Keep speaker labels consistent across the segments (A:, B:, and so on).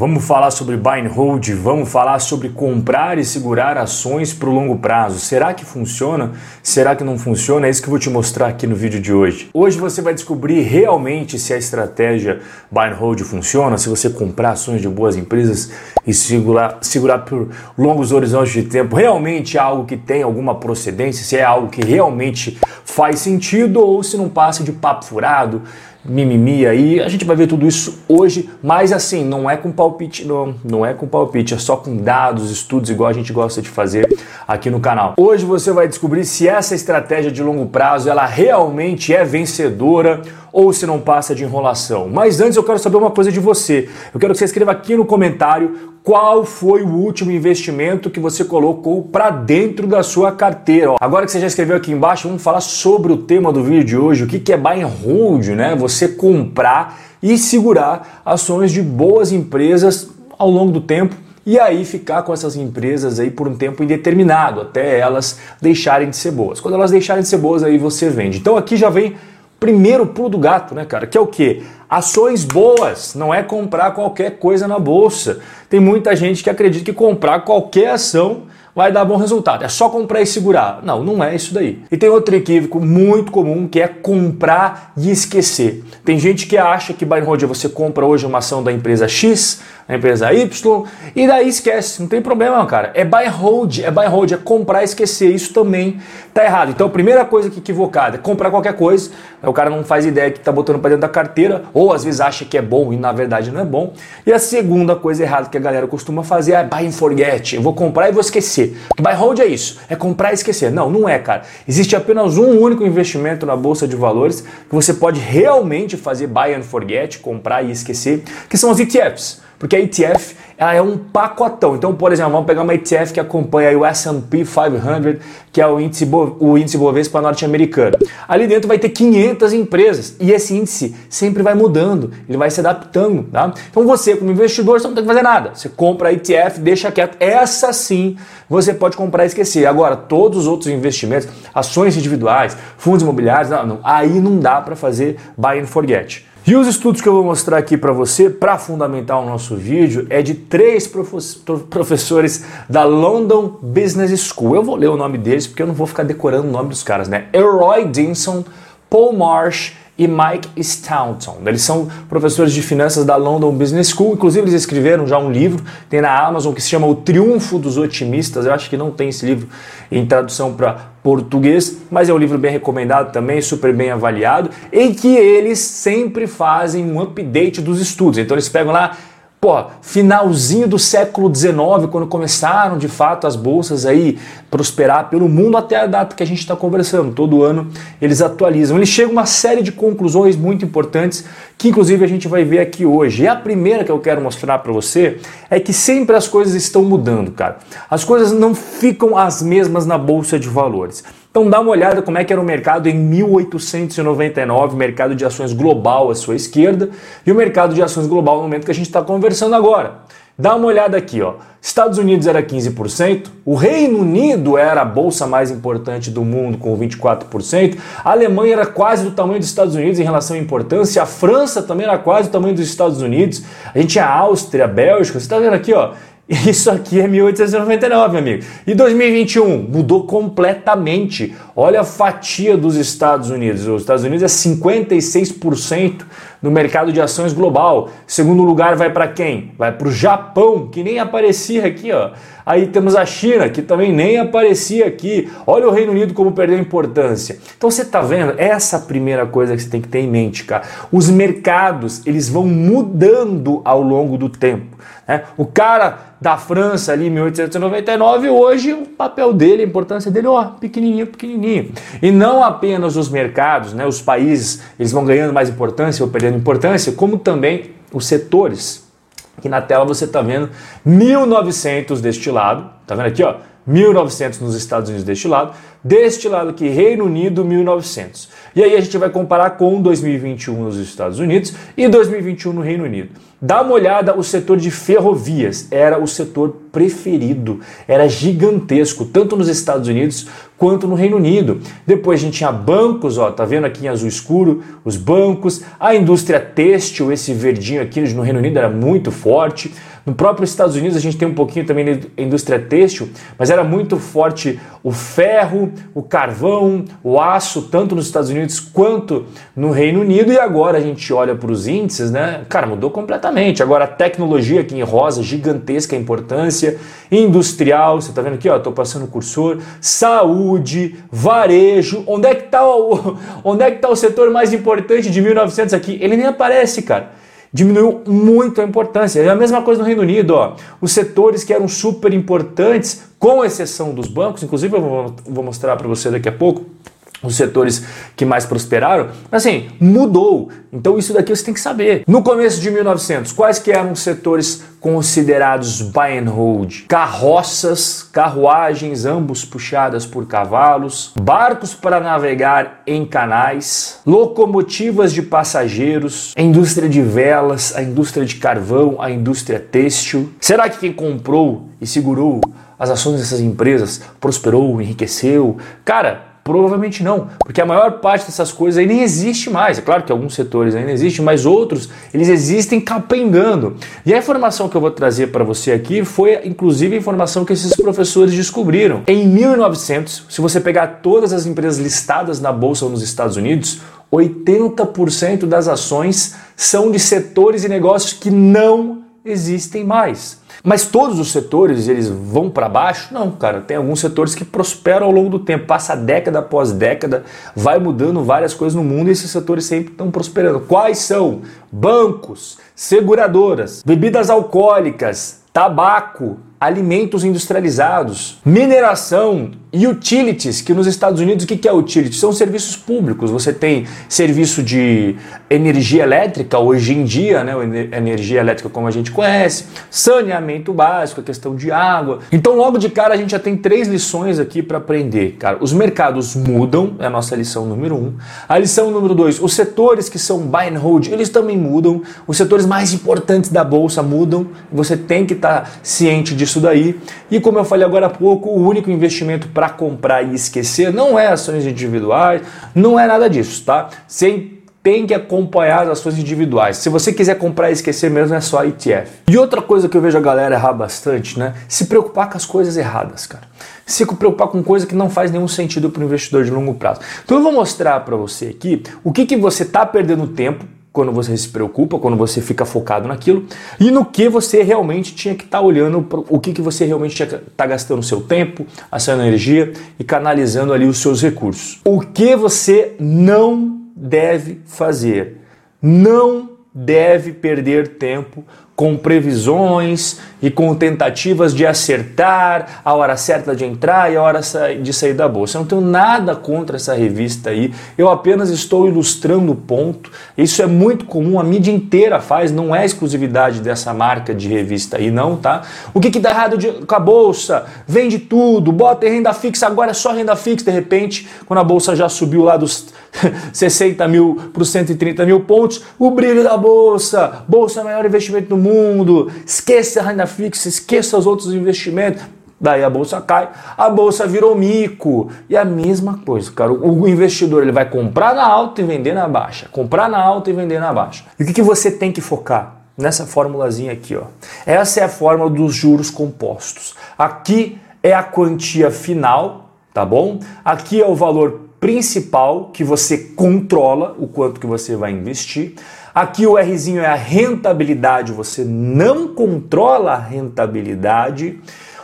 A: Vamos falar sobre buy and hold, vamos falar sobre comprar e segurar ações para o longo prazo. Será que funciona? Será que não funciona? É isso que eu vou te mostrar aqui no vídeo de hoje. Hoje você vai descobrir realmente se a estratégia buy and hold funciona, se você comprar ações de boas empresas e segurar, segurar por longos horizontes de tempo realmente é algo que tem alguma procedência, se é algo que realmente faz sentido ou se não passa de papo furado, mimimi aí. A gente vai ver tudo isso hoje, mas assim, não é com palpite, não, não é com palpite, é só com dados, estudos, igual a gente gosta de fazer aqui no canal. Hoje você vai descobrir se essa estratégia de longo prazo ela realmente é vencedora ou se não passa de enrolação. Mas antes eu quero saber uma coisa de você. Eu quero que você escreva aqui no comentário qual foi o último investimento que você colocou para dentro da sua carteira. Agora que você já escreveu aqui embaixo, vamos falar sobre o tema do vídeo de hoje, o que é buy and hold, né? Você comprar e segurar ações de boas empresas ao longo do tempo e aí ficar com essas empresas aí por um tempo indeterminado, até elas deixarem de ser boas. Quando elas deixarem de ser boas, aí você vende. Então aqui já vem primeiro pulo do gato, né, cara? Que é o quê? Ações boas, não é comprar qualquer coisa na bolsa. Tem muita gente que acredita que comprar qualquer ação vai dar bom resultado. É só comprar e segurar. Não, não é isso daí. E tem outro equívoco muito comum que é comprar e esquecer. Tem gente que acha que buy and hold é você compra hoje uma ação da empresa X, da empresa Y, e daí esquece. Não tem problema, cara. É buy and hold, é buy and hold, é comprar e esquecer. Isso também tá errado. Então, a primeira coisa que equivocada é comprar qualquer coisa. O cara não faz ideia que tá botando para dentro da carteira, ou às vezes acha que é bom e na verdade não é bom. E a segunda coisa errada que a galera costuma fazer é buy and forget. Eu vou comprar e vou esquecer. Porque buy hold é isso, é comprar e esquecer. Não, não é, cara. Existe apenas um único investimento na bolsa de valores que você pode realmente fazer buy and forget, comprar e esquecer, que são os ETFs. Porque a ETF ela é um pacotão. Então, por exemplo, vamos pegar uma ETF que acompanha o S&P 500, que é o índice, Bo, o índice Bovespa norte-americano. Ali dentro vai ter 500 empresas e esse índice sempre vai mudando, ele vai se adaptando, tá? Então você, como investidor, você não tem que fazer nada. Você compra a ETF, deixa quieto. Essa sim você pode comprar e esquecer. Agora, todos os outros investimentos, ações individuais, fundos imobiliários, não, não. aí não dá para fazer buy and forget. E os estudos que eu vou mostrar aqui para você, para fundamentar o nosso vídeo, é de três professores da London Business School. Eu vou ler o nome deles porque eu não vou ficar decorando o nome dos caras, né? Roy Dinson, Paul Marsh e Mike Staunton. Eles são professores de finanças da London Business School, inclusive eles escreveram já um livro, tem na Amazon, que se chama O Triunfo dos Otimistas. Eu acho que não tem esse livro em tradução para português, mas é um livro bem recomendado também, super bem avaliado, em que eles sempre fazem um update dos estudos. Então eles pegam lá Pô, finalzinho do século XIX, quando começaram de fato as bolsas aí prosperar pelo mundo até a data que a gente está conversando. Todo ano eles atualizam. Eles chegam a uma série de conclusões muito importantes que inclusive a gente vai ver aqui hoje. E a primeira que eu quero mostrar para você é que sempre as coisas estão mudando, cara. As coisas não ficam as mesmas na bolsa de valores. Então dá uma olhada como é que era o mercado em 1899, mercado de ações global à sua esquerda e o mercado de ações global no momento que a gente está conversando agora. Dá uma olhada aqui, ó. Estados Unidos era 15%, o Reino Unido era a bolsa mais importante do mundo com 24%, a Alemanha era quase do tamanho dos Estados Unidos em relação à importância, a França também era quase do tamanho dos Estados Unidos, a gente tinha a Áustria, a Bélgica, você está vendo aqui, ó, isso aqui é 1899, amigo. E 2021 mudou completamente. Olha a fatia dos Estados Unidos. Os Estados Unidos é 56% no mercado de ações global. Segundo lugar vai para quem? Vai para o Japão, que nem aparecia aqui, ó. Aí temos a China, que também nem aparecia aqui. Olha o Reino Unido como perdeu importância. Então você está vendo? Essa é a primeira coisa que você tem que ter em mente, cara. Os mercados, eles vão mudando ao longo do tempo. Né? O cara da França ali em 1899, hoje o papel dele, a importância dele, ó, pequenininho, pequenininho. E não apenas os mercados, né, os países, eles vão ganhando mais importância ou perdendo importância, como também os setores. Aqui na tela você está vendo 1900 deste lado, tá vendo aqui, ó? 1900 nos Estados Unidos deste lado, deste lado aqui Reino Unido 1900. E aí a gente vai comparar com 2021 nos Estados Unidos e 2021 no Reino Unido. Dá uma olhada, o setor de ferrovias era o setor preferido, era gigantesco, tanto nos Estados Unidos quanto no Reino Unido. Depois a gente tinha bancos, ó, tá vendo aqui em azul escuro, os bancos, a indústria têxtil, esse verdinho aqui no Reino Unido era muito forte. No próprio Estados Unidos a gente tem um pouquinho também da indústria têxtil, mas era muito forte o ferro, o carvão, o aço, tanto nos Estados Unidos quanto no Reino Unido. E agora a gente olha para os índices, né? Cara, mudou completamente. Agora a tecnologia aqui em rosa, gigantesca importância, industrial, você tá vendo aqui, ó, tô passando o cursor, saúde, varejo. Onde é que tá o, onde é que tá o setor mais importante de 1900 aqui? Ele nem aparece, cara diminuiu muito a importância. É a mesma coisa no Reino Unido, ó. Os setores que eram super importantes, com exceção dos bancos, inclusive eu vou mostrar para você daqui a pouco, os setores que mais prosperaram, assim, mudou. Então isso daqui você tem que saber. No começo de 1900, quais que eram os setores considerados buy and hold? Carroças, carruagens, ambos puxadas por cavalos, barcos para navegar em canais, locomotivas de passageiros, a indústria de velas, a indústria de carvão, a indústria têxtil. Será que quem comprou e segurou as ações dessas empresas prosperou, enriqueceu? Cara, Provavelmente não, porque a maior parte dessas coisas aí nem existe mais. É claro que alguns setores ainda existem, mas outros eles existem capengando. E a informação que eu vou trazer para você aqui foi inclusive a informação que esses professores descobriram. Em 1900, se você pegar todas as empresas listadas na bolsa nos Estados Unidos, 80% das ações são de setores e negócios que não existem mais. Mas todos os setores eles vão para baixo? Não, cara. Tem alguns setores que prosperam ao longo do tempo, passa década após década, vai mudando várias coisas no mundo e esses setores sempre estão prosperando. Quais são? Bancos, seguradoras, bebidas alcoólicas, tabaco, alimentos industrializados, mineração, utilities, que nos Estados Unidos o que é utilities? São serviços públicos. Você tem serviço de energia elétrica hoje em dia, né? Energia elétrica como a gente conhece, saneamento básico, a questão de água. Então, logo de cara, a gente já tem três lições aqui para aprender, cara. Os mercados mudam, é a nossa lição número um. A lição número dois, os setores que são buy and hold, eles também mudam. Os setores mais importantes da bolsa mudam. Você tem que estar tá ciente disso daí. E como eu falei agora há pouco, o único investimento para comprar e esquecer não é ações individuais, não é nada disso, tá? Você tem que acompanhar as ações individuais. Se você quiser comprar e esquecer mesmo, é só ETF. E outra coisa que eu vejo a galera errar bastante, né? Se preocupar com as coisas erradas, cara. Se preocupar com coisa que não faz nenhum sentido para o investidor de longo prazo. Então eu vou mostrar para você aqui o que, que você está perdendo tempo quando você se preocupa, quando você fica focado naquilo, e no que você realmente tinha que estar tá olhando, o que, que você realmente tinha que estar tá gastando seu tempo, a sua energia e canalizando ali os seus recursos. O que você não deve fazer? Não deve perder tempo com previsões e com tentativas de acertar a hora certa de entrar e a hora de sair da bolsa. Eu não tenho nada contra essa revista aí, eu apenas estou ilustrando o ponto. Isso é muito comum, a mídia inteira faz, não é exclusividade dessa marca de revista aí, não, tá? O que, que dá errado de, com a bolsa? Vende tudo, bota em renda fixa, agora é só renda fixa, de repente, quando a bolsa já subiu lá dos 60 mil para os 130 mil pontos, o brilho da bolsa, bolsa é o maior investimento do mundo, esqueça a renda fixa, esqueça os outros investimentos. Daí a bolsa cai, a bolsa virou mico. E a mesma coisa, cara. O investidor ele vai comprar na alta e vender na baixa. Comprar na alta e vender na baixa. E o que, que você tem que focar? Nessa formulazinha aqui, ó. Essa é a fórmula dos juros compostos. Aqui é a quantia final, tá bom? Aqui é o valor principal que você controla o quanto que você vai investir. Aqui o Rzinho é a rentabilidade, você não controla a rentabilidade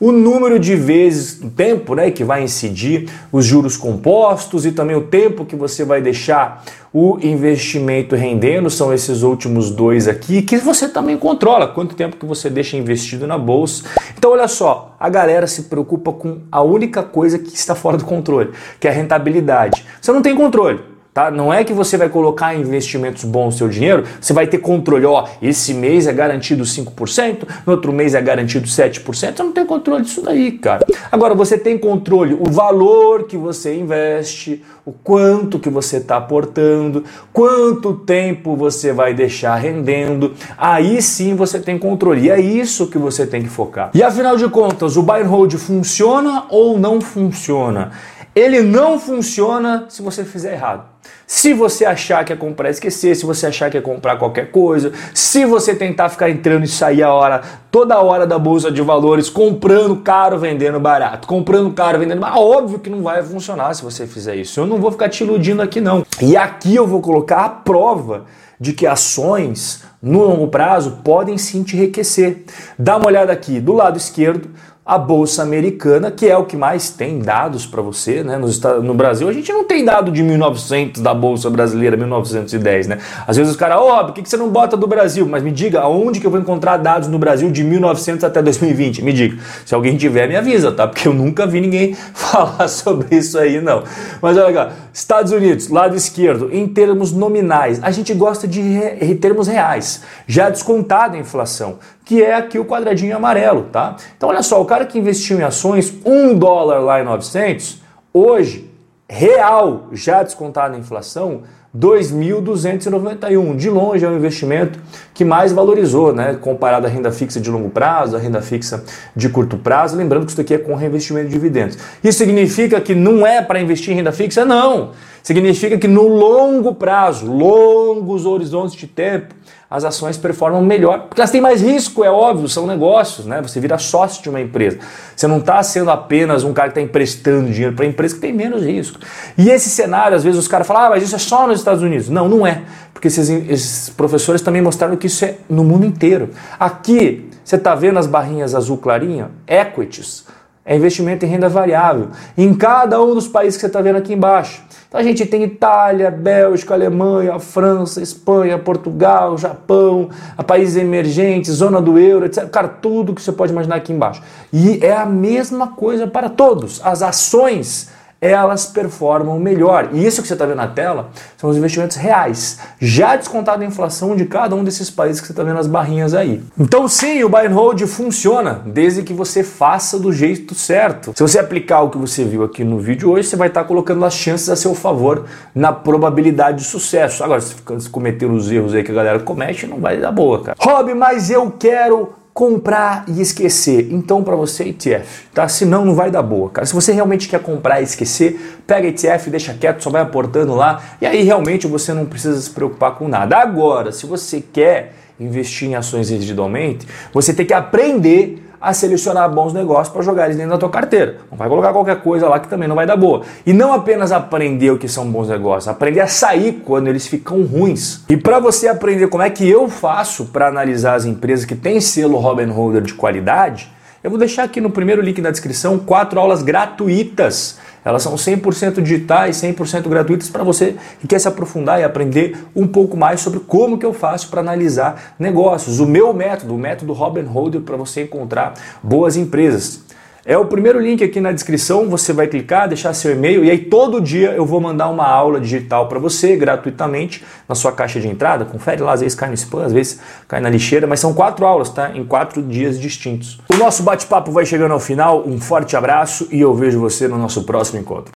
A: o número de vezes, o tempo né, que vai incidir os juros compostos e também o tempo que você vai deixar o investimento rendendo, são esses últimos dois aqui, que você também controla, quanto tempo que você deixa investido na bolsa. Então olha só, a galera se preocupa com a única coisa que está fora do controle, que é a rentabilidade. Você não tem controle. Tá? Não é que você vai colocar em investimentos bons o seu dinheiro, você vai ter controle, ó, esse mês é garantido 5%, no outro mês é garantido 7%, você não tem controle disso daí, cara. Agora você tem controle o valor que você investe, o quanto que você está aportando, quanto tempo você vai deixar rendendo, aí sim você tem controle. E é isso que você tem que focar. E afinal de contas, o buy and hold funciona ou não funciona? Ele não funciona se você fizer errado. Se você achar que é comprar e esquecer, se você achar que é comprar qualquer coisa, se você tentar ficar entrando e sair a hora, toda hora da bolsa de valores, comprando caro, vendendo barato, comprando caro, vendendo barato, óbvio que não vai funcionar se você fizer isso. Eu não vou ficar te iludindo aqui não. E aqui eu vou colocar a prova de que ações no longo prazo podem sim te enriquecer. Dá uma olhada aqui do lado esquerdo, a bolsa americana, que é o que mais tem dados para você, né? No, no, Brasil a gente não tem dado de 1900 da bolsa brasileira, 1910, né? Às vezes os caras, ó, oh, por que, que você não bota do Brasil? Mas me diga, aonde que eu vou encontrar dados no Brasil de 1900 até 2020? Me diga. Se alguém tiver, me avisa, tá? Porque eu nunca vi ninguém falar sobre isso aí, não. Mas olha cá, Estados Unidos, lado esquerdo, em termos nominais, a gente gosta de re termos reais, já descontado a inflação que é aqui o quadradinho amarelo, tá? Então olha só, o cara que investiu em ações, um dólar lá em 900, hoje, real, já descontado a inflação, 2.291. De longe é o investimento que mais valorizou, né? Comparado à renda fixa de longo prazo, à renda fixa de curto prazo. Lembrando que isso aqui é com reinvestimento de dividendos. Isso significa que não é para investir em renda fixa? Não. Significa que no longo prazo, longos horizontes de tempo, as ações performam melhor, porque elas têm mais risco, é óbvio, são negócios, né? Você vira sócio de uma empresa. Você não está sendo apenas um cara que está emprestando dinheiro para a empresa que tem menos risco. E esse cenário, às vezes os caras falam, ah, mas isso é só nos Estados Unidos. Não, não é. Porque esses, esses professores também mostraram que isso é no mundo inteiro. Aqui, você está vendo as barrinhas azul clarinha? Equities. É investimento em renda variável. Em cada um dos países que você está vendo aqui embaixo. Então a gente tem Itália, Bélgica, Alemanha, França, Espanha, Portugal, Japão, países emergentes, zona do euro, etc. Cara, tudo que você pode imaginar aqui embaixo. E é a mesma coisa para todos. As ações elas performam melhor. E isso que você está vendo na tela são os investimentos reais, já descontado a inflação de cada um desses países que você está vendo as barrinhas aí. Então sim, o buy and hold funciona, desde que você faça do jeito certo. Se você aplicar o que você viu aqui no vídeo hoje, você vai estar tá colocando as chances a seu favor na probabilidade de sucesso. Agora, se cometer os erros aí que a galera comete, não vai dar boa, cara. Rob, mas eu quero comprar e esquecer. Então, para você, ETF, tá? Senão, não vai dar boa, cara. Se você realmente quer comprar e esquecer, pega ETF, deixa quieto, só vai aportando lá, e aí realmente você não precisa se preocupar com nada. Agora, se você quer investir em ações individualmente, você tem que aprender a selecionar bons negócios para jogar eles dentro da tua carteira. Não vai colocar qualquer coisa lá que também não vai dar boa. E não apenas aprender o que são bons negócios, aprender a sair quando eles ficam ruins. E para você aprender como é que eu faço para analisar as empresas que têm selo Robin Holder de qualidade, eu vou deixar aqui no primeiro link da descrição quatro aulas gratuitas elas são 100% digitais, 100% gratuitas para você que quer se aprofundar e aprender um pouco mais sobre como que eu faço para analisar negócios. O meu método, o método Robin Holder para você encontrar boas empresas. É o primeiro link aqui na descrição, você vai clicar, deixar seu e-mail e aí todo dia eu vou mandar uma aula digital para você gratuitamente na sua caixa de entrada. Confere lá, às vezes cai no spam, às vezes cai na lixeira, mas são quatro aulas, tá? Em quatro dias distintos. O nosso bate-papo vai chegando ao final, um forte abraço e eu vejo você no nosso próximo encontro.